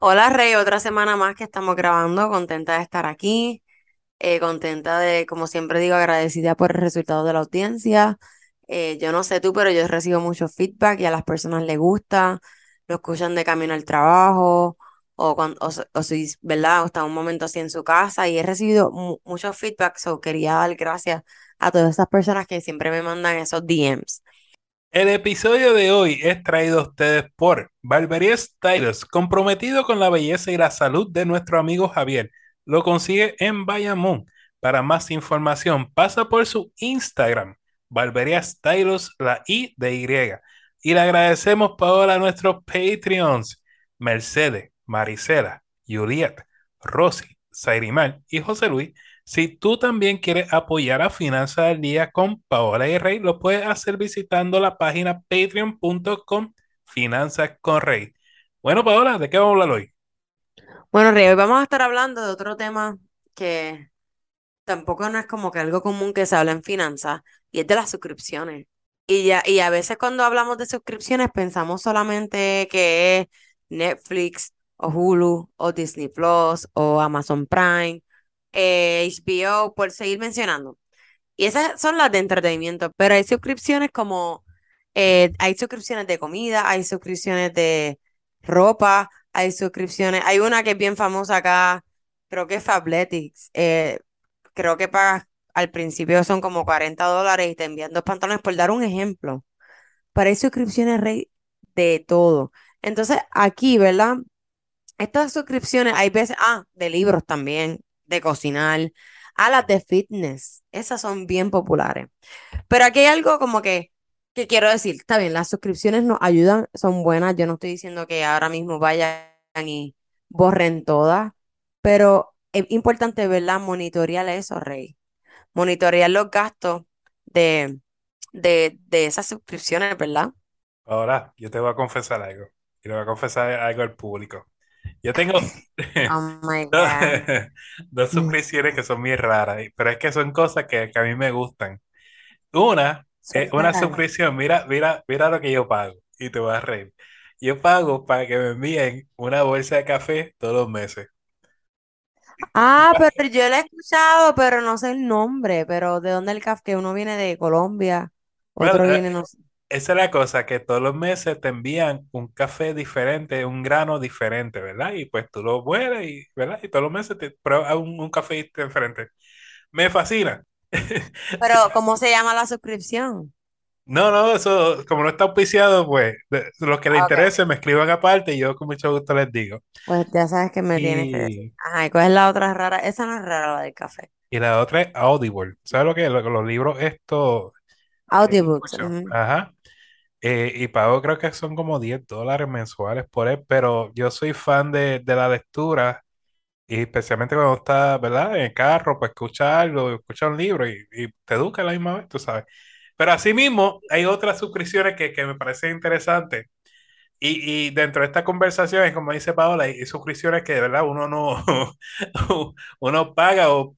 Hola, Rey. Otra semana más que estamos grabando. Contenta de estar aquí. Eh, contenta de, como siempre digo, agradecida por el resultado de la audiencia. Eh, yo no sé tú, pero yo recibo mucho feedback y a las personas les gusta lo escuchan de camino al trabajo o, cuando, o, si, ¿verdad? Está un momento así en su casa y he recibido muchos feedbacks o quería dar gracias a todas esas personas que siempre me mandan esos DMs. El episodio de hoy es traído a ustedes por Barbería Styles, comprometido con la belleza y la salud de nuestro amigo Javier. Lo consigue en Bayamón. Para más información, pasa por su Instagram, Barbería Styles, la I de Y. Y le agradecemos, Paola, a nuestros Patreons, Mercedes, Marisela, Juliet, Rosy, Sairimar y José Luis. Si tú también quieres apoyar a Finanzas al Día con Paola y Rey, lo puedes hacer visitando la página patreon.com Finanzas con Rey. Bueno, Paola, ¿de qué vamos a hablar hoy? Bueno, Rey, hoy vamos a estar hablando de otro tema que tampoco no es como que algo común que se habla en finanzas, y es de las suscripciones. Y, ya, y a veces cuando hablamos de suscripciones pensamos solamente que es Netflix o Hulu o Disney Plus o Amazon Prime, HBO, eh, por seguir mencionando. Y esas son las de entretenimiento, pero hay suscripciones como, eh, hay suscripciones de comida, hay suscripciones de ropa, hay suscripciones, hay una que es bien famosa acá, creo que es Fabletics, eh, creo que pagas al principio son como 40 dólares y te envían dos pantalones, por dar un ejemplo. Para suscripciones rey de todo. Entonces, aquí, ¿verdad? Estas suscripciones, hay veces, ah, de libros también, de cocinar, a las de fitness. Esas son bien populares. Pero aquí hay algo como que, que quiero decir, está bien, las suscripciones nos ayudan, son buenas. Yo no estoy diciendo que ahora mismo vayan y borren todas, pero es importante, ¿verdad? Monitorear eso, Rey monitorear los gastos de, de, de esas suscripciones, ¿verdad? Ahora, yo te voy a confesar algo. Y le voy a confesar algo al público. Yo tengo oh dos, suscripciones que son muy raras, pero es que son cosas que, a mí me gustan. Una es una suscripción, mira, mira, mira lo que yo pago y te voy a reír. Yo pago para que me envíen una bolsa de café todos los meses. Ah, pero yo lo he escuchado, pero no sé el nombre, pero ¿de dónde el café? Uno viene de Colombia, otro eh, viene, no sé. Esa es la cosa, que todos los meses te envían un café diferente, un grano diferente, ¿verdad? Y pues tú lo hueles y, ¿verdad? Y todos los meses te pruebas un, un café diferente. Me fascina. Pero, ¿cómo se llama la suscripción? No, no, eso, como no está auspiciado, pues, los que les interese me escriban aparte y yo con mucho gusto les digo. Pues ya sabes que me tienes que decir. Ajá, ¿y cuál es la otra rara? Esa no es rara, la del café. Y la otra es Audible. ¿Sabes lo que es? Los, libros estos... Audiobooks. Ajá. Eh, y pago creo que son como 10 dólares mensuales por él, pero yo soy fan de, la lectura y especialmente cuando estás, ¿verdad? En el carro, pues escuchar algo, escuchar un libro y, y te educa a la misma vez, tú sabes. Pero asimismo, hay otras suscripciones que, que me parecen interesantes. Y, y, dentro de estas conversaciones, como dice Paola, hay suscripciones que de verdad uno no uno paga o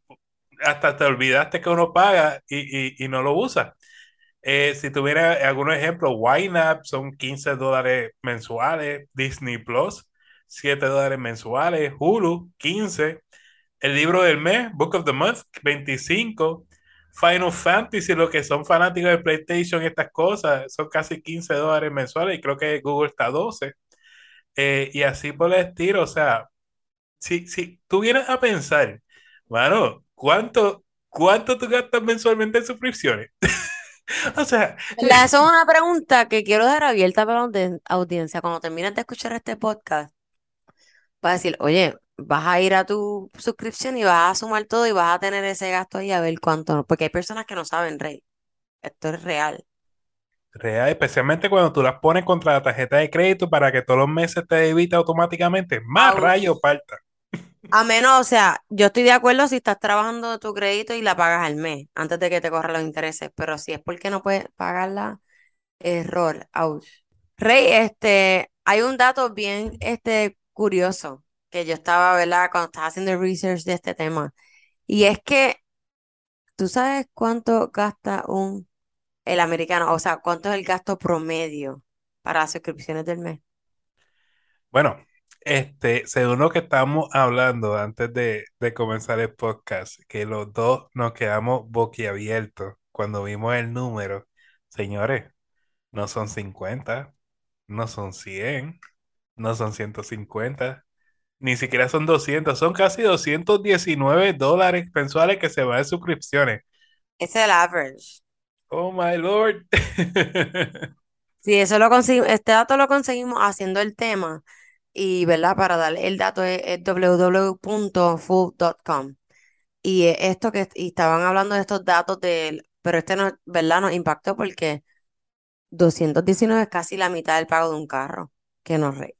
hasta te olvidaste que uno paga y, y, y no lo usa. Eh, si tuviera algunos ejemplos, YNAB son 15 dólares mensuales, Disney Plus 7 dólares mensuales, Hulu 15, el libro del mes, Book of the Month 25, Final Fantasy, los que son fanáticos de PlayStation, estas cosas, son casi 15 dólares mensuales y creo que Google está a 12. Eh, y así por el estilo, o sea, si, si tú vienes a pensar, bueno, ¿cuánto, cuánto tú gastas mensualmente en suscripciones? o sea... Esa es una pregunta que quiero dejar abierta para la audiencia. Cuando termines de escuchar este podcast, va a decir, oye, vas a ir a tu suscripción y vas a sumar todo y vas a tener ese gasto ahí a ver cuánto, porque hay personas que no saben, Rey. Esto es real. Real, especialmente cuando tú las pones contra la tarjeta de crédito para que todos los meses te debite automáticamente. Más rayo falta. A menos, o sea, yo estoy de acuerdo si estás trabajando tu crédito y la pagas al mes, antes de que te corran los intereses, pero si es porque no puedes pagarla, error, ouch. Rey, este, hay un dato bien, este, curioso, que yo estaba, ¿verdad? Cuando estaba haciendo research de este tema, y es que, ¿tú sabes cuánto gasta un, el americano? O sea, ¿cuánto es el gasto promedio para las suscripciones del mes? Bueno, este, según lo que estamos hablando antes de, de comenzar el podcast, que los dos nos quedamos boquiabiertos cuando vimos el número. Señores, no son 50, no son 100, no son 150, ni siquiera son 200, son casi 219 dólares mensuales que se van en suscripciones. Es el average. Oh my lord. Sí, eso lo conseguimos, este dato lo conseguimos haciendo el tema y, ¿verdad? Para dar el dato es, es www.food.com. Y esto que estaban hablando de estos datos del, pero este no, ¿verdad? Nos impactó porque 219 es casi la mitad del pago de un carro, que nos re.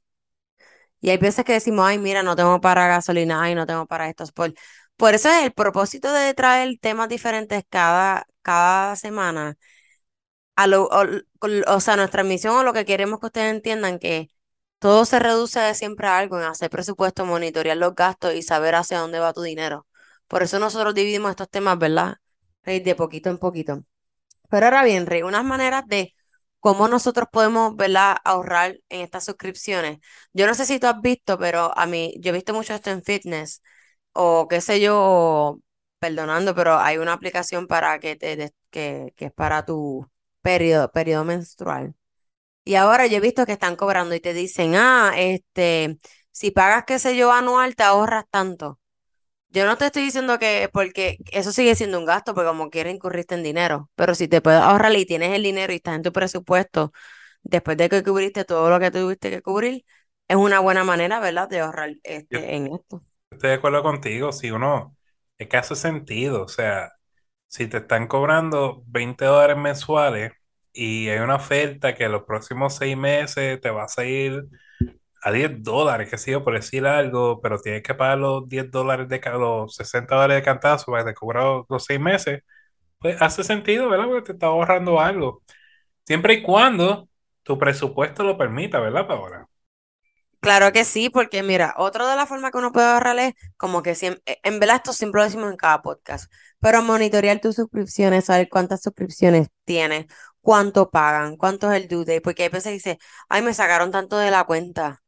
Y hay veces que decimos, ay, mira, no tengo para gasolina, ay, no tengo para estos. Por, por eso es el propósito de traer temas diferentes cada, cada semana. A lo, o, o sea, nuestra misión o lo que queremos que ustedes entiendan que todo se reduce de siempre a algo, en hacer presupuesto, monitorear los gastos y saber hacia dónde va tu dinero. Por eso nosotros dividimos estos temas, ¿verdad? De poquito en poquito. Pero ahora bien, Rey, unas maneras de cómo nosotros podemos, ¿verdad?, ahorrar en estas suscripciones. Yo no sé si tú has visto, pero a mí, yo he visto mucho esto en fitness, o qué sé yo, perdonando, pero hay una aplicación para que te, que, que es para tu periodo, periodo menstrual. Y ahora yo he visto que están cobrando y te dicen, ah, este, si pagas, qué sé yo, anual, te ahorras tanto. Yo no te estoy diciendo que, porque eso sigue siendo un gasto, porque como quiera incurriste en dinero, pero si te puedes ahorrar y tienes el dinero y estás en tu presupuesto, después de que cubriste todo lo que tuviste que cubrir, es una buena manera, ¿verdad?, de ahorrar Yo este, en esto. estoy de acuerdo contigo, si uno, es que hace sentido, o sea, si te están cobrando 20 dólares mensuales y hay una oferta que los próximos seis meses te va a salir a 10 dólares, qué sé yo, por decir algo, pero tienes que pagar los 10 dólares de los 60 dólares de cantazo para que te los seis meses, pues hace sentido, ¿verdad? Porque te está ahorrando algo. Siempre y cuando tu presupuesto lo permita, ¿verdad, Paola? Claro que sí, porque mira, otra de las formas que uno puede ahorrar es como que siempre, en verdad esto siempre lo decimos en cada podcast, pero monitorear tus suscripciones, saber cuántas suscripciones tienes, cuánto pagan, cuánto es el due date, porque hay veces que dice, ay, me sacaron tanto de la cuenta,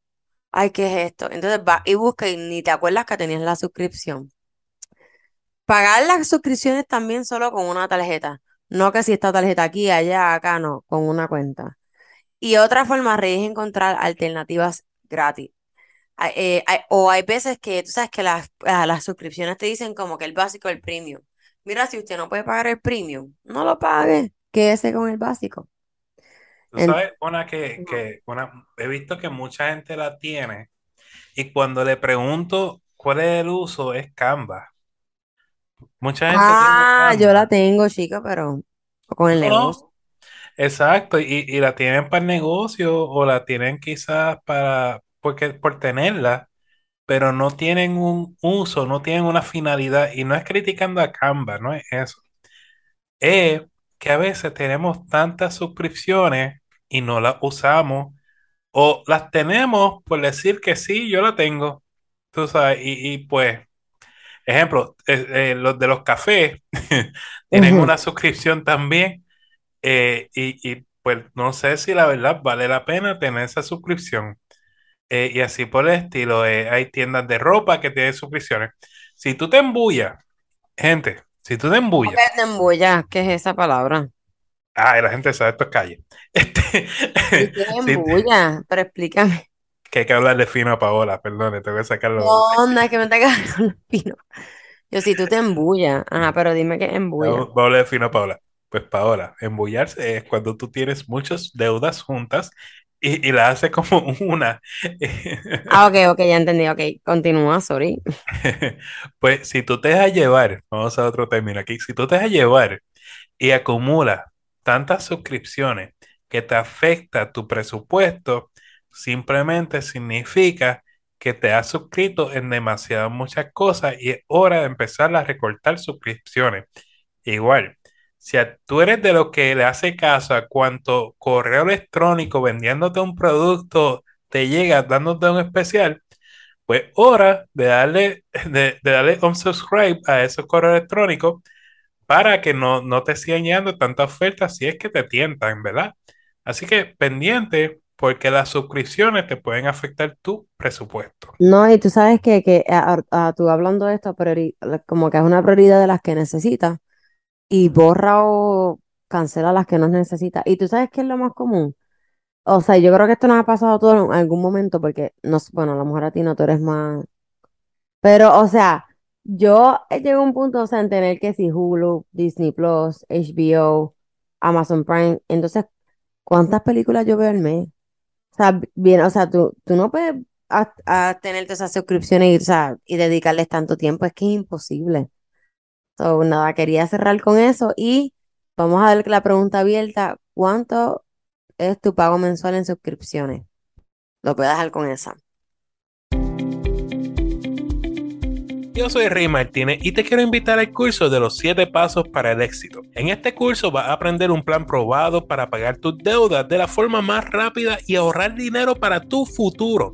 ay, ¿qué es esto? Entonces va y busca y ni te acuerdas que tenías la suscripción. Pagar las suscripciones también solo con una tarjeta, no que si esta tarjeta aquí, allá, acá, no, con una cuenta. Y otra forma, es encontrar alternativas gratis. Eh, o hay veces que tú sabes que las, ah, las suscripciones te dicen como que el básico, el premium. Mira, si usted no puede pagar el premium, no lo pague, quédese con el básico. Tú sabes, una que, que una, he visto que mucha gente la tiene y cuando le pregunto cuál es el uso es Canva. Mucha gente tiene ah, yo la tengo, chica, pero con el No, negocio. exacto, y, y la tienen para el negocio o la tienen quizás para, porque, por tenerla, pero no tienen un uso, no tienen una finalidad y no es criticando a Canva, no es eso. Es que a veces tenemos tantas suscripciones y no las usamos o las tenemos por decir que sí, yo la tengo, tú sabes, y, y pues, ejemplo, eh, eh, los de los cafés tienen una suscripción también eh, y, y, pues no sé si la verdad vale la pena tener esa suscripción. Y así por el estilo, hay tiendas de ropa que tienen suscripciones. Si tú te embullas, gente, si tú te ¿Cómo embullas, que te embulla? ¿Qué es esa palabra? ah, la gente sabe esto es calle. Este, ¿Y qué es si te- embulla? Pero explícame. que hay que hablar de fino a Paola, perdón, tengo que sacarlo. No, no es que me con los pinos. Yo, si tú te embullas. Ajá, pero dime qué es embulla. Vamos, vamos a hablar de fino a Paola. Pues Paola, embullarse es cuando tú tienes muchas deudas juntas y, y la haces como una. Ah, ok, ok, ya entendí. Ok, continúa, sorry. Pues si tú te dejas llevar, vamos a otro término aquí, si tú te dejas llevar y acumulas tantas suscripciones que te afecta tu presupuesto, simplemente significa que te has suscrito en demasiadas muchas cosas y es hora de empezar a recortar suscripciones. Igual, si tú eres de los que le hace caso a cuánto correo electrónico vendiéndote un producto te llega dándote un especial, pues hora de darle, de darle un subscribe a esos correos electrónicos para que no, no te sigan llegando tantas ofertas si es que te tientan, ¿verdad? Así que pendiente porque las suscripciones te pueden afectar tu presupuesto. No, y tú sabes que, que a, tú hablando de esto, como que es una prioridad de las que necesitas y borra o cancela las que no necesitas. Y tú sabes qué es lo más común. O sea, yo creo que esto nos ha pasado a todos en algún momento porque, no, bueno, a lo mejor a ti no, tú eres más... Pero, o sea, yo llego a un punto, o sea, en tener que si Hulu, Disney Plus, HBO, Amazon Prime, entonces, ¿cuántas películas yo veo al mes? O sea, bien, o sea, tú, tú no puedes a, tener esas suscripciones o sea, y dedicarles tanto tiempo, es que es imposible. So, nada, quería cerrar con eso y vamos a ver la pregunta abierta, ¿cuánto es tu pago mensual en suscripciones? Lo puedes dejar con esa. Yo soy Rey Martínez y te quiero invitar al curso de los 7 pasos para el éxito. En este curso vas a aprender un plan probado para pagar tus deudas de la forma más rápida y ahorrar dinero para tu futuro.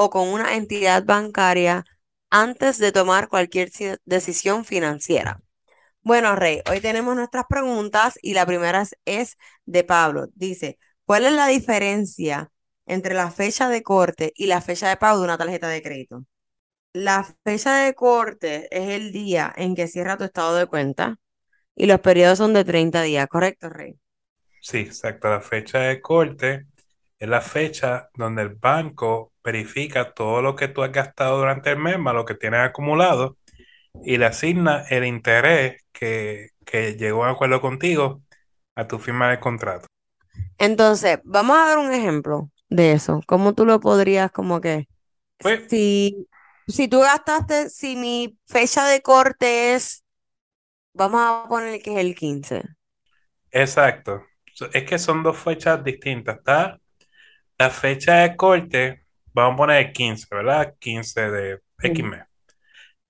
o con una entidad bancaria antes de tomar cualquier decisión financiera. Bueno, Rey, hoy tenemos nuestras preguntas y la primera es de Pablo. Dice, ¿cuál es la diferencia entre la fecha de corte y la fecha de pago de una tarjeta de crédito? La fecha de corte es el día en que cierra tu estado de cuenta y los periodos son de 30 días, ¿correcto, Rey? Sí, exacto. La fecha de corte es la fecha donde el banco verifica todo lo que tú has gastado durante el mes, más lo que tienes acumulado, y le asigna el interés que, llegó a acuerdo contigo a tu firma de contrato. Entonces, vamos a dar un ejemplo de eso. ¿Cómo tú lo podrías como que... Pues si, si tú gastaste, si mi fecha de corte es, vamos a poner que es el 15. Exacto. Es que son dos fechas distintas. Está la fecha de corte, vamos a poner el 15, ¿verdad? 15 de X mes.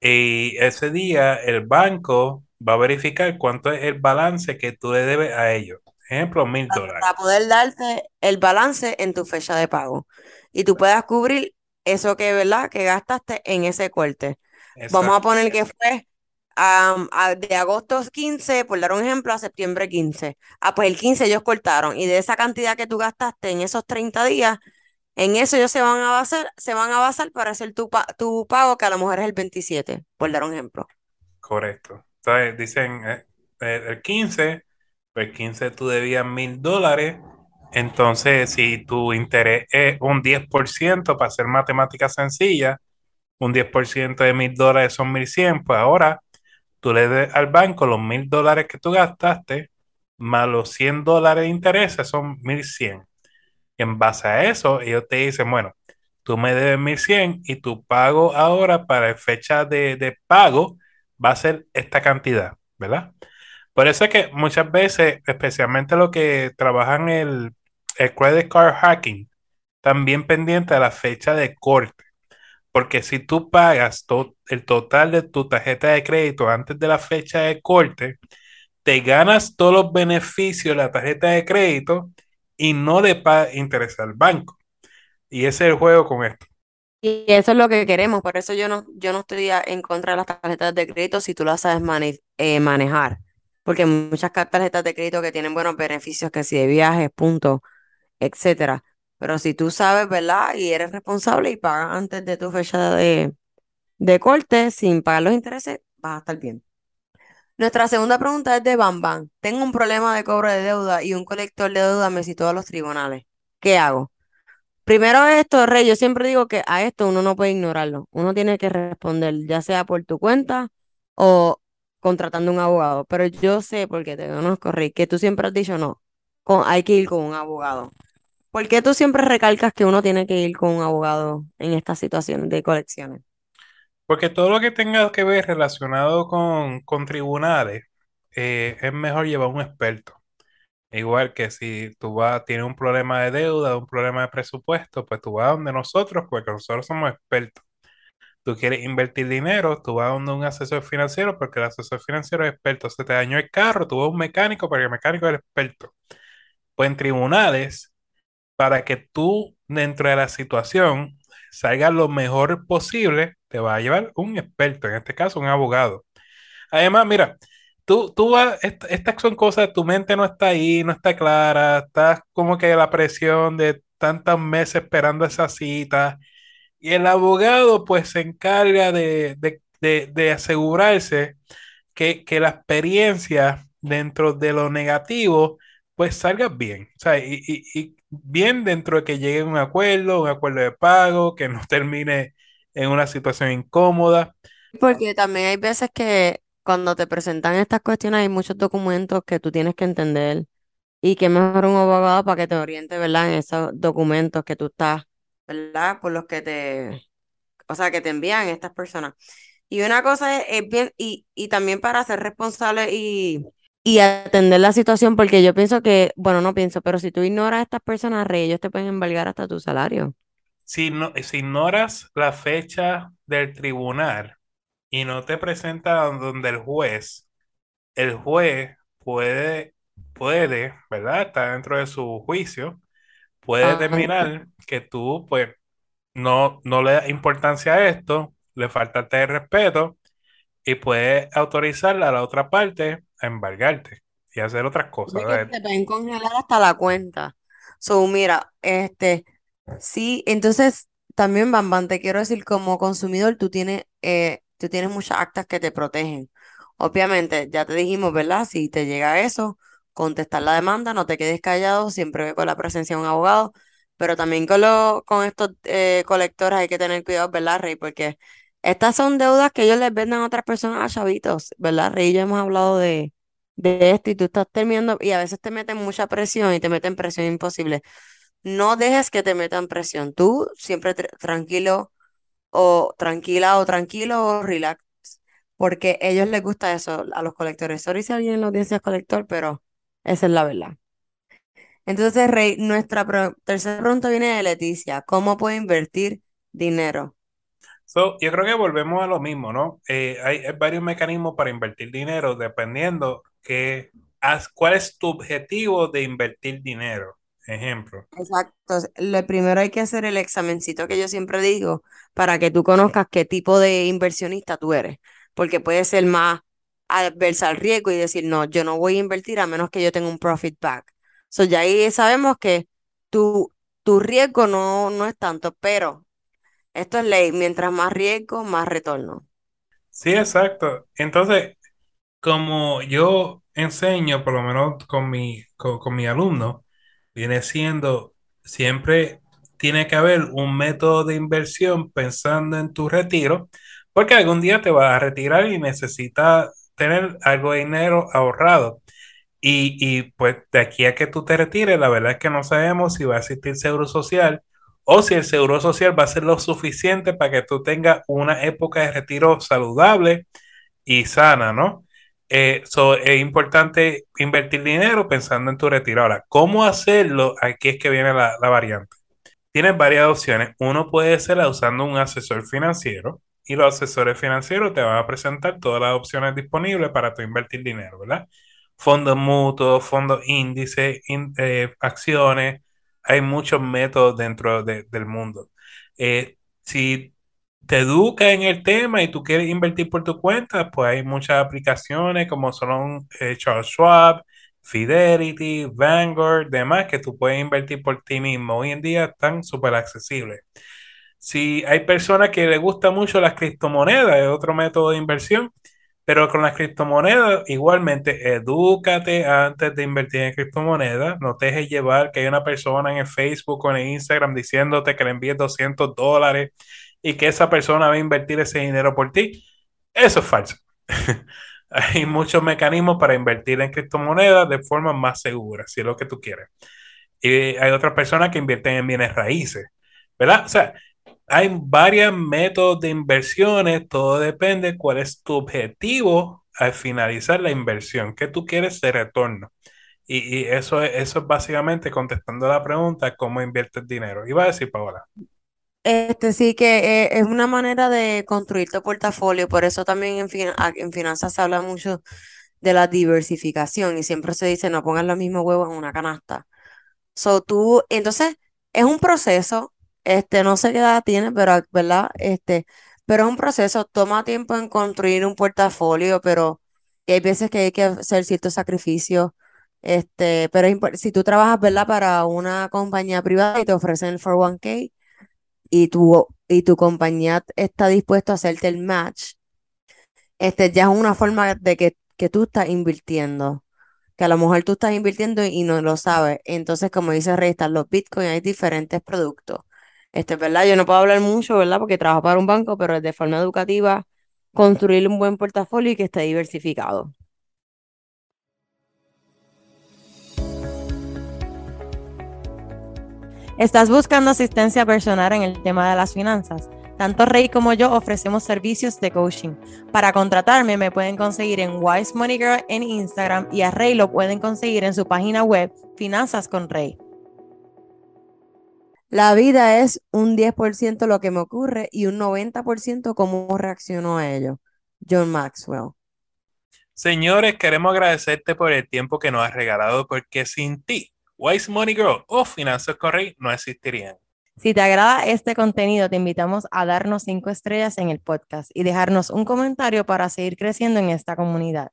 Y ese día el banco va a verificar cuánto es el balance que tú le debes a ellos. Ejemplo, mil dólares. Para poder darte el balance en tu fecha de pago. Y tú puedas cubrir eso que, ¿verdad? Que gastaste en ese corte. Vamos a poner que fue de agosto 15, por dar un ejemplo, a septiembre 15. Ah, pues el 15 ellos cortaron y de esa cantidad que tú gastaste en esos 30 días, en eso ellos se van a basar, se van a basar para hacer tu, tu pago, que a lo mejor es el 27, por dar un ejemplo. Correcto. Entonces dicen eh, eh, el 15, pues el 15 tú debías mil dólares. Entonces, si tu interés es un 10%, para hacer matemáticas sencillas, un 10% de mil dólares son 1100, pues ahora tú le des al banco los mil dólares que tú gastaste, más los 100 dólares de intereses son 1100. Y en base a eso, ellos te dicen, bueno, tú me debes 1100 y tu pago ahora para fecha de, de pago va a ser esta cantidad, ¿verdad? Por eso es que muchas veces, especialmente los que trabajan el, el credit card hacking, también pendiente de la fecha de corte. Porque si tú pagas el total de tu tarjeta de crédito antes de la fecha de corte, te ganas todos los beneficios de la tarjeta de crédito y no le pagas interés al banco. Y ese es el juego con esto. Y eso es lo que queremos, por eso yo no, yo no estoy en contra de las tarjetas de crédito si tú las sabes eh, manejar, porque muchas tarjetas de crédito que tienen buenos beneficios, que si de viajes, puntos, etcétera. Pero si tú sabes, ¿verdad? Y eres responsable y pagas antes de tu fecha de, de corte sin pagar los intereses, vas a estar bien. Nuestra segunda pregunta es de Bam Bam. Tengo un problema de cobro de deuda y un colector de deuda me citó a los tribunales. ¿Qué hago? Primero esto, Rey, yo siempre digo que a esto uno no puede ignorarlo. Uno tiene que responder, ya sea por tu cuenta o contratando un abogado. Pero yo sé, porque te conozco, Rey, que tú siempre has dicho no, con- hay que ir con un abogado. ¿Por qué tú siempre recalcas que uno tiene que ir con un abogado en estas situaciones de colecciones? Porque todo lo que tenga que ver relacionado con, con tribunales, eh, es mejor llevar un experto. Igual que si tú vas, tienes un problema de deuda, un problema de presupuesto, pues tú vas donde nosotros, porque nosotros somos expertos. Tú quieres invertir dinero, tú vas donde un asesor financiero, porque el asesor financiero es experto. Se te dañó el carro, tú vas a un mecánico, porque el mecánico es experto. Pues en tribunales, para que tú dentro de la situación salgas lo mejor posible, te va a llevar un experto, en este caso un abogado. Además, mira, tú, tú vas, est- estas son cosas, tu mente no está ahí, no está clara, estás como que la presión de tantos meses esperando esa cita, y el abogado pues se encarga de, de, de- de asegurarse que, que la experiencia dentro de lo negativo pues salga bien, o sea, y- y bien dentro de que llegue un acuerdo, un acuerdo de pago, que no termine en una situación incómoda. Porque también hay veces que cuando te presentan estas cuestiones hay muchos documentos que tú tienes que entender y que mejor un abogado para que te oriente, ¿verdad? En esos documentos que tú estás, ¿verdad? Por los que te, o sea, que te envían estas personas. Y una cosa es, es bien, y, y también para ser responsable y, y atender la situación, porque yo pienso que, bueno, no pienso, pero si tú ignoras a estas personas, rey, ellos te pueden embargar hasta tu salario. Si, no, si ignoras la fecha del tribunal y no te presentas donde el juez, el juez puede, puede, ¿verdad? Está dentro de su juicio, puede Ah, determinar que tú, pues, no, no le das importancia a esto, le faltaste de respeto y puede autorizar a la otra parte a embargarte y hacer otras cosas. te pueden congelar hasta la cuenta. So, mira, este, sí, entonces también, Bambán, te quiero decir, como consumidor, tú tienes, eh, tú tienes muchas actas que te protegen. Obviamente, ya te dijimos, ¿verdad? Si te llega eso, contestar la demanda, no te quedes callado, siempre con la presencia de un abogado, pero también con, lo, con estos eh, colectores hay que tener cuidado, ¿verdad, Rey? Porque estas son deudas que ellos les venden a otras personas a chavitos, ¿verdad, Rey? Ya hemos hablado de de esto y tú estás terminando y a veces te meten mucha presión y te meten presión imposible. No dejes que te metan presión. Tú siempre tr- tranquilo o tranquila o tranquilo o relax, porque a ellos les gusta eso, a los colectores. Sorry si alguien en la audiencia es colector, pero esa es la verdad. Entonces, Rey, nuestra tercera pregunta viene de Leticia. ¿Cómo puedo invertir dinero? So, yo creo que volvemos a lo mismo, ¿no? Eh, hay, hay varios mecanismos para invertir dinero dependiendo que, haz- cuál es tu objetivo de invertir dinero. Ejemplo. Exacto. Lo primero hay que hacer el examencito que yo siempre digo para que tú conozcas qué tipo de inversionista tú eres, porque puede ser más adversa al riesgo y decir, no, yo no voy a invertir a menos que yo tenga un profit back. So, ya ahí sabemos que tu, tu riesgo no, no es tanto, pero esto es ley, mientras más riesgo, más retorno. Sí, exacto. Entonces, como yo enseño, por lo menos con mi, con, con mi alumno, viene siendo, siempre tiene que haber un método de inversión pensando en tu retiro, porque algún día te vas a retirar y necesitas tener algo de dinero ahorrado. Y, y pues de aquí a que tú te retires, la verdad es que no sabemos si va a existir seguro social o si el seguro social va a ser lo suficiente para que tú tengas una época de retiro saludable y sana, ¿no? Eh, es importante invertir dinero pensando en tu retiro. Ahora, ¿cómo hacerlo? Aquí es que viene la, variante. Tienes varias opciones. Uno puede ser usando un asesor financiero y los asesores financieros te van a presentar todas las opciones disponibles para tu invertir dinero, ¿verdad? Fondos mutuos, fondos índices, eh, acciones. Hay muchos métodos dentro de- del mundo. Eh, si te educa en el tema y tú quieres invertir por tu cuenta, pues hay muchas aplicaciones como son eh, Charles Schwab, Fidelity, Vanguard, demás, que tú puedes invertir por ti mismo. Hoy en día están súper accesibles. Si hay personas que les gusta mucho las criptomonedas, es otro método de inversión, pero con las criptomonedas igualmente, edúcate antes de invertir en criptomonedas, no te dejes llevar que hay una persona en el Facebook o en el Instagram diciéndote que le envíes 200 dólares y que esa persona va a invertir ese dinero por ti. Eso es falso. hay muchos mecanismos para invertir en criptomonedas de forma más segura, si es lo que tú quieres. Y hay otras personas que invierten en bienes raíces, ¿verdad? O sea, hay varios métodos de inversiones, todo depende cuál es tu objetivo al finalizar la inversión, qué tú quieres de retorno. Y, y eso, es, eso es básicamente contestando la pregunta, ¿cómo inviertes dinero? Iba a decir, Paola. Este sí que eh, es una manera de construir tu portafolio, por eso también en, en finanzas se habla mucho de la diversificación y siempre se dice no pongas los mismos huevos en una canasta. So tú, entonces, es un proceso, este, no sé qué edad tiene, pero, ¿verdad? Este, pero es un proceso, toma tiempo en construir un portafolio, pero hay veces que hay que hacer ciertos sacrificios, este, pero si tú trabajas, ¿verdad? Para una compañía privada y te ofrecen el 401k, y tu, y tu compañía está dispuesto a hacerte el match, este ya es una forma de que, que tú estás invirtiendo, que a lo mejor tú estás invirtiendo y no lo sabes. Entonces, como dice Rey, los bitcoins, hay diferentes productos. Este, ¿verdad? Yo no puedo hablar mucho, ¿verdad? Porque trabajo para un banco, pero de forma educativa, construir un buen portafolio y que esté diversificado. ¿Estás buscando asistencia personal en el tema de las finanzas? Tanto Rey como yo ofrecemos servicios de coaching. Para contratarme me pueden conseguir en Wise Money Girl en Instagram y a Rey lo pueden conseguir en su página web Finanzas con Rey. La vida es un 10% lo que me ocurre y un 90% cómo reacciono a ello. John Maxwell. Señores, queremos agradecerte por el tiempo que nos has regalado porque sin ti Wise Money Girl o Finanzas Correy no existirían. Si te agrada este contenido, te invitamos a darnos cinco estrellas en el podcast y dejarnos un comentario para seguir creciendo en esta comunidad.